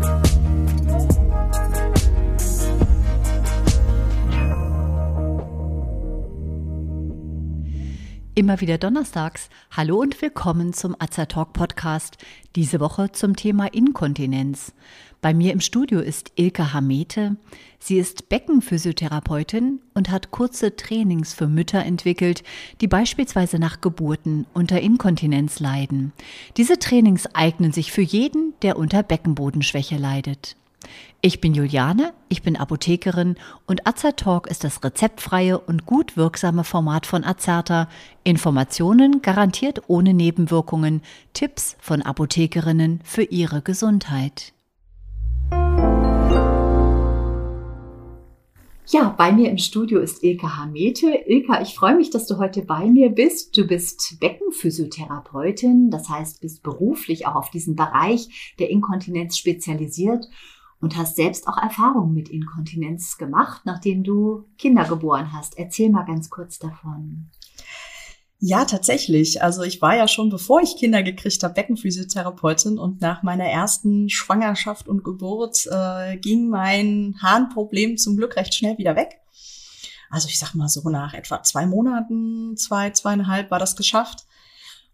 Bye. Immer wieder donnerstags. Hallo und willkommen zum Azertalk Podcast. Diese Woche zum Thema Inkontinenz. Bei mir im Studio ist Ilka Hamete. Sie ist Beckenphysiotherapeutin und hat kurze Trainings für Mütter entwickelt, die beispielsweise nach Geburten unter Inkontinenz leiden. Diese Trainings eignen sich für jeden, der unter Beckenbodenschwäche leidet. Ich bin Juliane, ich bin Apothekerin und Azertalk ist das rezeptfreie und gut wirksame Format von Azerta. Informationen garantiert ohne Nebenwirkungen, Tipps von Apothekerinnen für ihre Gesundheit. Ja, bei mir im Studio ist Ilka Hamete. Ilka, ich freue mich, dass du heute bei mir bist. Du bist Beckenphysiotherapeutin, das heißt, bist beruflich auch auf diesen Bereich der Inkontinenz spezialisiert und hast selbst auch Erfahrungen mit Inkontinenz gemacht, nachdem du Kinder geboren hast. Erzähl mal ganz kurz davon. Ja, tatsächlich. Also ich war ja schon, bevor ich Kinder gekriegt habe, Beckenphysiotherapeutin und nach meiner ersten Schwangerschaft und Geburt äh, ging mein Harnproblem zum Glück recht schnell wieder weg. Also ich sag mal so nach etwa zwei Monaten, zwei, zweieinhalb war das geschafft.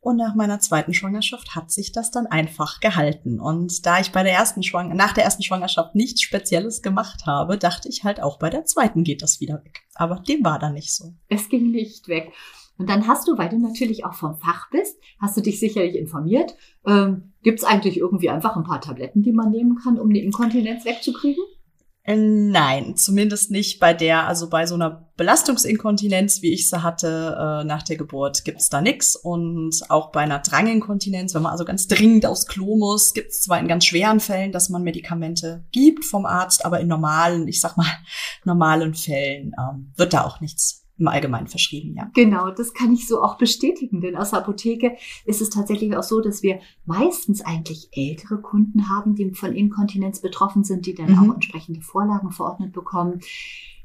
Und nach meiner zweiten Schwangerschaft hat sich das dann einfach gehalten. Und da ich bei der ersten Schwang nach der ersten Schwangerschaft nichts Spezielles gemacht habe, dachte ich halt auch bei der zweiten geht das wieder weg. Aber dem war dann nicht so. Es ging nicht weg. Und dann hast du, weil du natürlich auch vom Fach bist, hast du dich sicherlich informiert. Ähm, Gibt es eigentlich irgendwie einfach ein paar Tabletten, die man nehmen kann, um die Inkontinenz wegzukriegen? Äh, nein, zumindest nicht bei der, also bei so einer Belastungsinkontinenz, wie ich sie hatte äh, nach der Geburt, gibt's da nix. Und auch bei einer Dranginkontinenz, wenn man also ganz dringend aufs Klo muss, gibt's zwar in ganz schweren Fällen, dass man Medikamente gibt vom Arzt, aber in normalen, ich sag mal, normalen Fällen ähm, wird da auch nichts im Allgemeinen verschrieben, ja. Genau, das kann ich so auch bestätigen, denn aus der Apotheke ist es tatsächlich auch so, dass wir meistens eigentlich ältere Kunden haben, die von Inkontinenz betroffen sind, die dann mhm. auch entsprechende Vorlagen verordnet bekommen.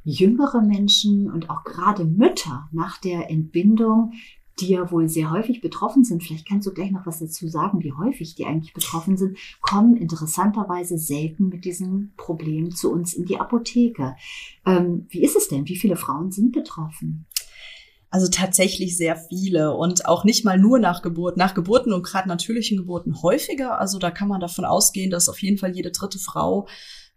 Jüngere Menschen und auch gerade Mütter nach der Entbindung die ja wohl sehr häufig betroffen sind, vielleicht kannst du gleich noch was dazu sagen, wie häufig die eigentlich betroffen sind, kommen interessanterweise selten mit diesem Problem zu uns in die Apotheke. Ähm, wie ist es denn? Wie viele Frauen sind betroffen? Also tatsächlich sehr viele und auch nicht mal nur nach Geburt, nach Geburten und gerade natürlichen Geburten häufiger. Also da kann man davon ausgehen, dass auf jeden Fall jede dritte Frau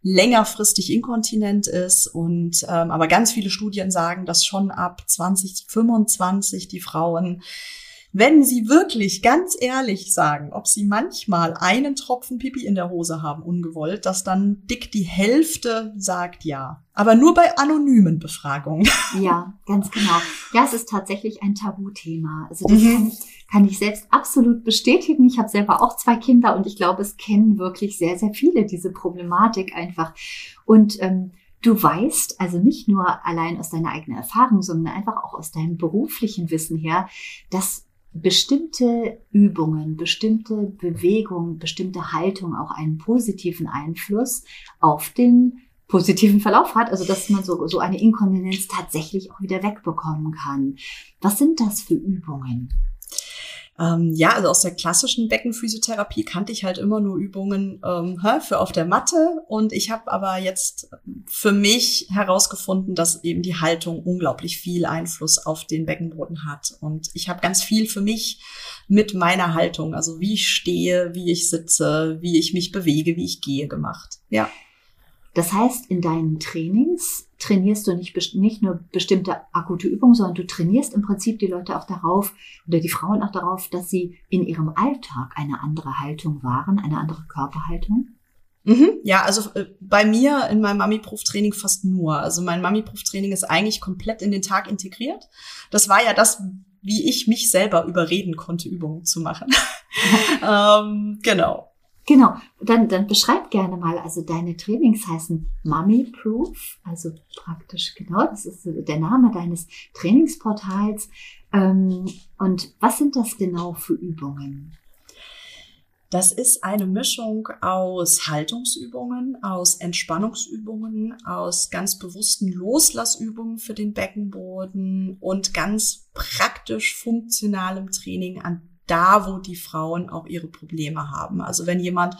längerfristig inkontinent ist. Und ähm, aber ganz viele Studien sagen, dass schon ab 2025 die Frauen wenn Sie wirklich ganz ehrlich sagen, ob Sie manchmal einen Tropfen Pipi in der Hose haben, ungewollt, dass dann dick die Hälfte sagt ja. Aber nur bei anonymen Befragungen. Ja, ganz genau. Ja, es ist tatsächlich ein Tabuthema. Also das mhm. kann, ich, kann ich selbst absolut bestätigen. Ich habe selber auch zwei Kinder und ich glaube, es kennen wirklich sehr, sehr viele diese Problematik einfach. Und ähm, Du weißt also nicht nur allein aus deiner eigenen Erfahrung, sondern einfach auch aus deinem beruflichen Wissen her, dass bestimmte Übungen, bestimmte Bewegungen, bestimmte Haltung auch einen positiven Einfluss auf den positiven Verlauf hat, also dass man so, so eine Inkontinenz tatsächlich auch wieder wegbekommen kann. Was sind das für Übungen? Ähm, ja, also aus der klassischen Beckenphysiotherapie kannte ich halt immer nur Übungen ähm, für auf der Matte. Und ich habe aber jetzt für mich herausgefunden, dass eben die Haltung unglaublich viel Einfluss auf den Beckenboden hat. Und ich habe ganz viel für mich mit meiner Haltung, also wie ich stehe, wie ich sitze, wie ich mich bewege, wie ich gehe gemacht. Ja. Das heißt, in deinen Trainings trainierst du nicht, nicht nur bestimmte akute Übungen, sondern du trainierst im Prinzip die Leute auch darauf oder die Frauen auch darauf, dass sie in ihrem Alltag eine andere Haltung wahren, eine andere Körperhaltung. Mhm, ja, also äh, bei mir in meinem Mami-Proof-Training fast nur. Also mein Mami-Proof-Training ist eigentlich komplett in den Tag integriert. Das war ja das, wie ich mich selber überreden konnte, Übungen zu machen. ähm, genau. Genau, dann, dann beschreib gerne mal, also deine Trainings heißen Mummy Proof, also praktisch genau, das ist der Name deines Trainingsportals. Ähm, und was sind das genau für Übungen? Das ist eine Mischung aus Haltungsübungen, aus Entspannungsübungen, aus ganz bewussten Loslassübungen für den Beckenboden und ganz praktisch funktionalem Training an da, wo die Frauen auch ihre Probleme haben. Also wenn jemand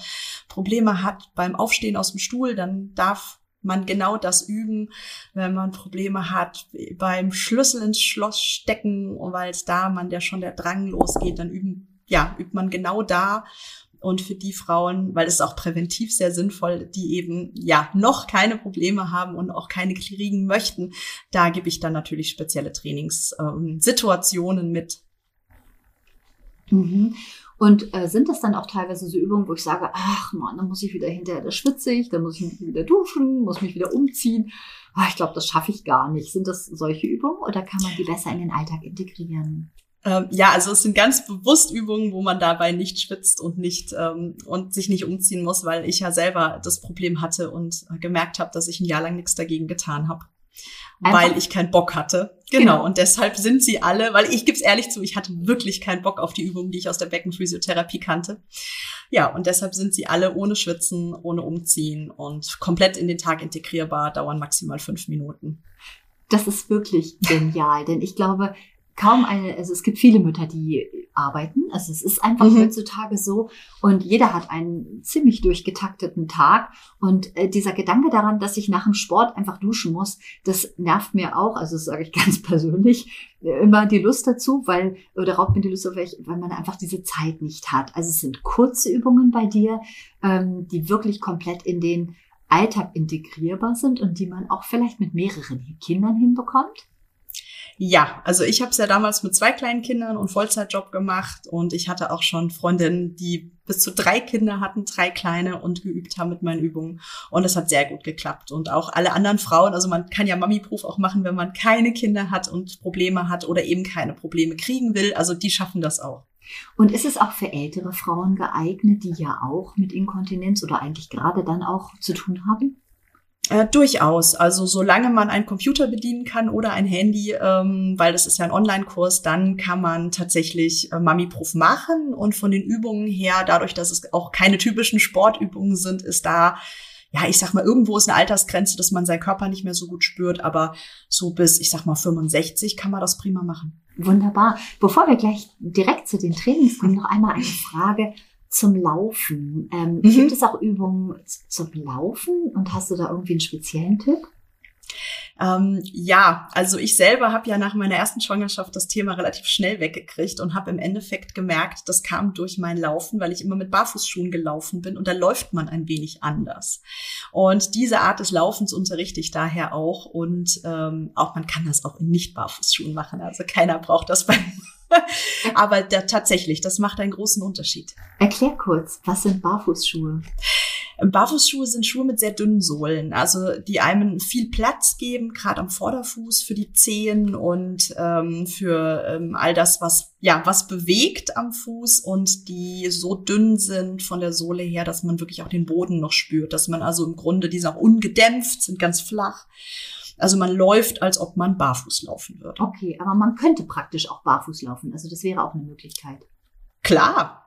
Probleme hat beim Aufstehen aus dem Stuhl, dann darf man genau das üben, wenn man Probleme hat beim Schlüssel ins Schloss stecken, weil es da man der schon der Drang losgeht, dann üben, ja, übt man genau da. Und für die Frauen, weil es auch präventiv sehr sinnvoll, die eben ja noch keine Probleme haben und auch keine kriegen möchten, da gebe ich dann natürlich spezielle Trainingssituationen ähm, mit. Mhm. Und äh, sind das dann auch teilweise so Übungen, wo ich sage, ach man, dann muss ich wieder hinterher, da schwitze ich, dann muss ich mich wieder duschen, muss mich wieder umziehen. Ach, ich glaube, das schaffe ich gar nicht. Sind das solche Übungen oder kann man die besser in den Alltag integrieren? Ähm, ja, also es sind ganz bewusst Übungen, wo man dabei nicht schwitzt und nicht ähm, und sich nicht umziehen muss, weil ich ja selber das Problem hatte und äh, gemerkt habe, dass ich ein Jahr lang nichts dagegen getan habe. Einfach weil ich keinen Bock hatte. Genau. genau. Und deshalb sind sie alle, weil ich gebe es ehrlich zu, ich hatte wirklich keinen Bock auf die Übungen, die ich aus der Beckenphysiotherapie kannte. Ja, und deshalb sind sie alle ohne Schwitzen, ohne Umziehen und komplett in den Tag integrierbar, dauern maximal fünf Minuten. Das ist wirklich genial, denn ich glaube, kaum eine, also es gibt viele Mütter, die arbeiten. Also es ist einfach mhm. heutzutage so und jeder hat einen ziemlich durchgetakteten Tag und äh, dieser Gedanke daran, dass ich nach dem Sport einfach duschen muss, das nervt mir auch, also das sage ich ganz persönlich, äh, immer die Lust dazu, weil, oder raubt mir die Lust auf, weil man einfach diese Zeit nicht hat. Also es sind kurze Übungen bei dir, ähm, die wirklich komplett in den Alltag integrierbar sind und die man auch vielleicht mit mehreren Kindern hinbekommt. Ja, also ich habe es ja damals mit zwei kleinen Kindern und Vollzeitjob gemacht und ich hatte auch schon Freundinnen, die bis zu drei Kinder hatten, drei kleine und geübt haben mit meinen Übungen und es hat sehr gut geklappt und auch alle anderen Frauen, also man kann ja Mami-Proof auch machen, wenn man keine Kinder hat und Probleme hat oder eben keine Probleme kriegen will, also die schaffen das auch. Und ist es auch für ältere Frauen geeignet, die ja auch mit Inkontinenz oder eigentlich gerade dann auch zu tun haben? Äh, durchaus. Also solange man einen Computer bedienen kann oder ein Handy, ähm, weil das ist ja ein Online-Kurs, dann kann man tatsächlich äh, Mami-Proof machen. Und von den Übungen her, dadurch, dass es auch keine typischen Sportübungen sind, ist da, ja, ich sag mal, irgendwo ist eine Altersgrenze, dass man seinen Körper nicht mehr so gut spürt. Aber so bis, ich sag mal, 65 kann man das prima machen. Wunderbar. Bevor wir gleich direkt zu den Trainings kommen, noch einmal eine Frage zum Laufen. Ähm, mhm. Gibt es auch Übungen zum Laufen und hast du da irgendwie einen speziellen Tipp? Ähm, ja, also ich selber habe ja nach meiner ersten Schwangerschaft das Thema relativ schnell weggekriegt und habe im Endeffekt gemerkt, das kam durch mein Laufen, weil ich immer mit Barfußschuhen gelaufen bin und da läuft man ein wenig anders. Und diese Art des Laufens unterrichte ich daher auch und ähm, auch man kann das auch in nicht Barfußschuhen machen. Also keiner braucht das bei Aber da, tatsächlich, das macht einen großen Unterschied. Erklär kurz, was sind Barfußschuhe? Barfußschuhe sind Schuhe mit sehr dünnen Sohlen, also die einem viel Platz geben, gerade am Vorderfuß für die Zehen und ähm, für ähm, all das, was ja was bewegt am Fuß und die so dünn sind von der Sohle her, dass man wirklich auch den Boden noch spürt, dass man also im Grunde die sind auch ungedämpft, sind ganz flach also man läuft, als ob man barfuß laufen würde. Okay, aber man könnte praktisch auch barfuß laufen. Also das wäre auch eine Möglichkeit. Klar.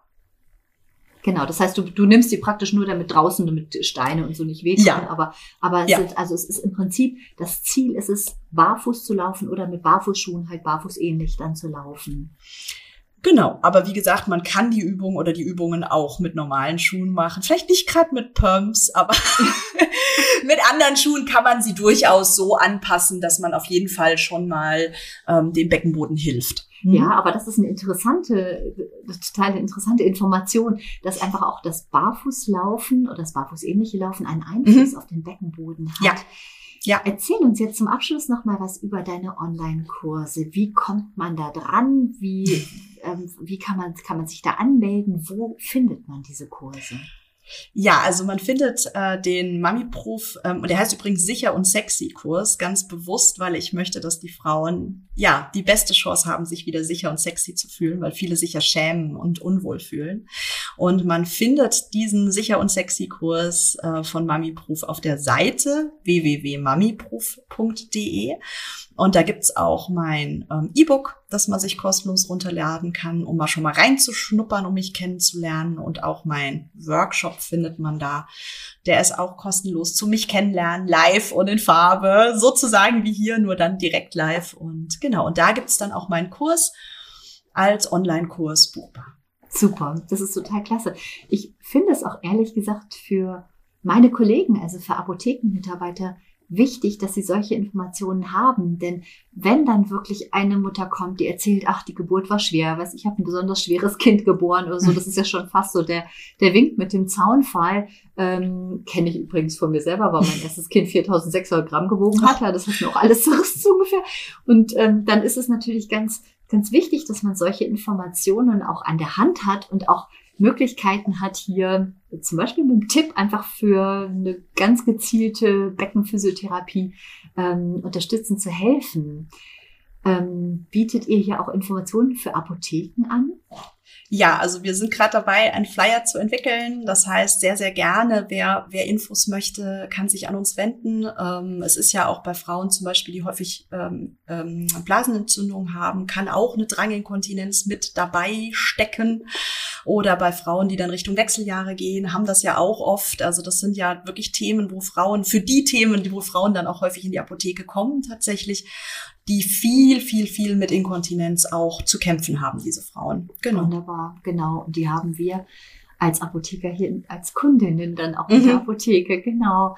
Genau, das heißt, du, du nimmst die praktisch nur damit draußen, damit Steine und so nicht wehtun. Ja. Aber, aber es, ja. ist, also es ist im Prinzip, das Ziel ist es, barfuß zu laufen oder mit Barfußschuhen halt barfußähnlich dann zu laufen. Genau, aber wie gesagt, man kann die Übung oder die Übungen auch mit normalen Schuhen machen. Vielleicht nicht gerade mit Pumps, aber mit anderen Schuhen kann man sie durchaus so anpassen, dass man auf jeden Fall schon mal ähm, dem Beckenboden hilft. Ja, mhm. aber das ist eine interessante, total interessante Information, dass einfach auch das Barfußlaufen oder das Barfußähnliche Laufen einen Einfluss mhm. auf den Beckenboden hat. Ja. Ja. Erzähl uns jetzt zum Abschluss noch mal was über deine Online-Kurse. Wie kommt man da dran? Wie, ähm, wie kann man, kann man sich da anmelden? Wo findet man diese Kurse? Ja, also man findet äh, den Mami-Proof, ähm, der heißt übrigens Sicher und Sexy Kurs, ganz bewusst, weil ich möchte, dass die Frauen ja die beste Chance haben, sich wieder sicher und sexy zu fühlen, weil viele sich ja schämen und unwohl fühlen. Und man findet diesen Sicher und Sexy Kurs äh, von Mami-Proof auf der Seite www.mamiproof.de und da gibt's auch mein ähm, E-Book, das man sich kostenlos runterladen kann, um mal schon mal reinzuschnuppern, um mich kennenzulernen. Und auch mein Workshop findet man da. Der ist auch kostenlos zu mich kennenlernen, live und in Farbe, sozusagen wie hier, nur dann direkt live. Und genau, und da gibt's dann auch meinen Kurs als Online-Kurs buchbar. Super, das ist total klasse. Ich finde es auch ehrlich gesagt für meine Kollegen, also für Apothekenmitarbeiter, wichtig, dass sie solche Informationen haben. Denn wenn dann wirklich eine Mutter kommt, die erzählt, ach, die Geburt war schwer, weiß ich habe ein besonders schweres Kind geboren oder so, das ist ja schon fast so der, der Wink mit dem Zaunfall. Ähm, Kenne ich übrigens von mir selber, weil mein erstes Kind 4600 Gramm gewogen hat. Ja, das hat mir auch alles zerrissen so ungefähr. Und ähm, dann ist es natürlich ganz, ganz wichtig, dass man solche Informationen auch an der Hand hat und auch Möglichkeiten hat, hier zum Beispiel mit einem Tipp einfach für eine ganz gezielte Beckenphysiotherapie ähm, unterstützen zu helfen. Ähm, bietet ihr hier auch Informationen für Apotheken an? Ja, also wir sind gerade dabei, einen Flyer zu entwickeln. Das heißt, sehr, sehr gerne, wer, wer Infos möchte, kann sich an uns wenden. Ähm, es ist ja auch bei Frauen zum Beispiel, die häufig ähm, ähm, Blasenentzündung haben, kann auch eine Dranginkontinenz mit dabei stecken. Oder bei Frauen, die dann Richtung Wechseljahre gehen, haben das ja auch oft. Also das sind ja wirklich Themen, wo Frauen, für die Themen, wo Frauen dann auch häufig in die Apotheke kommen tatsächlich, die viel, viel, viel mit Inkontinenz auch zu kämpfen haben, diese Frauen. Genau. Wunderbar, genau. Und die haben wir als Apotheker hier, als Kundinnen dann auch in mhm. der Apotheke, genau.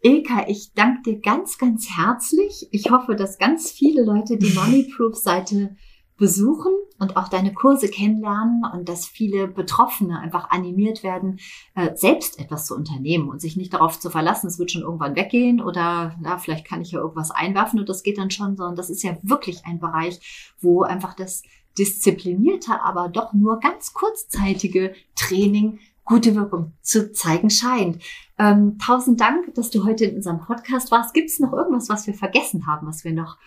Ilka, ich danke dir ganz, ganz herzlich. Ich hoffe, dass ganz viele Leute die Mommy Proof Seite besuchen und auch deine Kurse kennenlernen und dass viele Betroffene einfach animiert werden, äh, selbst etwas zu unternehmen und sich nicht darauf zu verlassen, es wird schon irgendwann weggehen oder na, vielleicht kann ich ja irgendwas einwerfen und das geht dann schon, sondern das ist ja wirklich ein Bereich, wo einfach das disziplinierte, aber doch nur ganz kurzzeitige Training gute Wirkung zu zeigen scheint. Ähm, tausend Dank, dass du heute in unserem Podcast warst. Gibt es noch irgendwas, was wir vergessen haben, was wir noch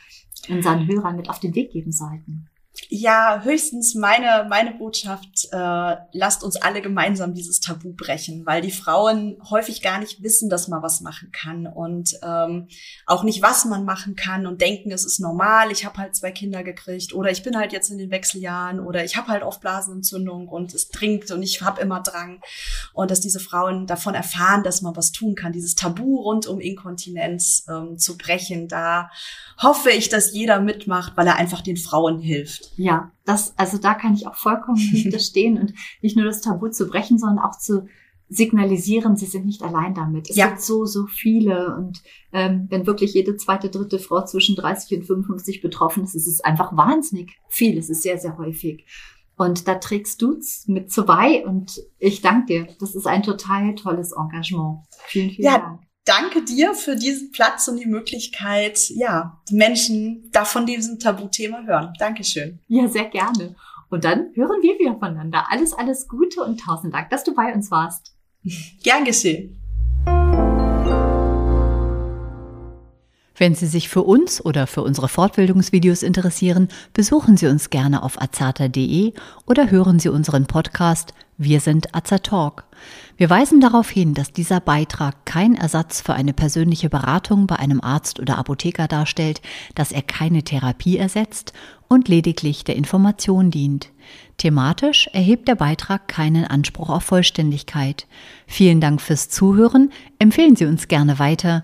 unseren Hörern mit auf den Weg geben sollten? Ja, höchstens meine, meine Botschaft, äh, lasst uns alle gemeinsam dieses Tabu brechen, weil die Frauen häufig gar nicht wissen, dass man was machen kann und ähm, auch nicht, was man machen kann und denken, es ist normal, ich habe halt zwei Kinder gekriegt oder ich bin halt jetzt in den Wechseljahren oder ich habe halt oft Blasenentzündung und es trinkt und ich habe immer Drang. Und dass diese Frauen davon erfahren, dass man was tun kann, dieses Tabu rund um Inkontinenz ähm, zu brechen, da hoffe ich, dass jeder mitmacht, weil er einfach den Frauen hilft. Ja, das, also da kann ich auch vollkommen hinterstehen und nicht nur das Tabu zu brechen, sondern auch zu signalisieren, sie sind nicht allein damit. Es ja. gibt so, so viele. Und ähm, wenn wirklich jede zweite, dritte Frau zwischen 30 und 55 betroffen ist, ist es einfach wahnsinnig viel. Es ist sehr, sehr häufig. Und da trägst du mit zu bei und ich danke dir. Das ist ein total tolles Engagement. Vielen, vielen ja, Dank danke dir für diesen Platz und die Möglichkeit, ja, Menschen da von diesem Tabuthema hören. Dankeschön. Ja, sehr gerne. Und dann hören wir wieder voneinander. Alles, alles Gute und tausend Dank, dass du bei uns warst. Gern geschehen. Wenn Sie sich für uns oder für unsere Fortbildungsvideos interessieren, besuchen Sie uns gerne auf azata.de oder hören Sie unseren Podcast Wir sind Azatalk. Wir weisen darauf hin, dass dieser Beitrag kein Ersatz für eine persönliche Beratung bei einem Arzt oder Apotheker darstellt, dass er keine Therapie ersetzt und lediglich der Information dient. Thematisch erhebt der Beitrag keinen Anspruch auf Vollständigkeit. Vielen Dank fürs Zuhören, empfehlen Sie uns gerne weiter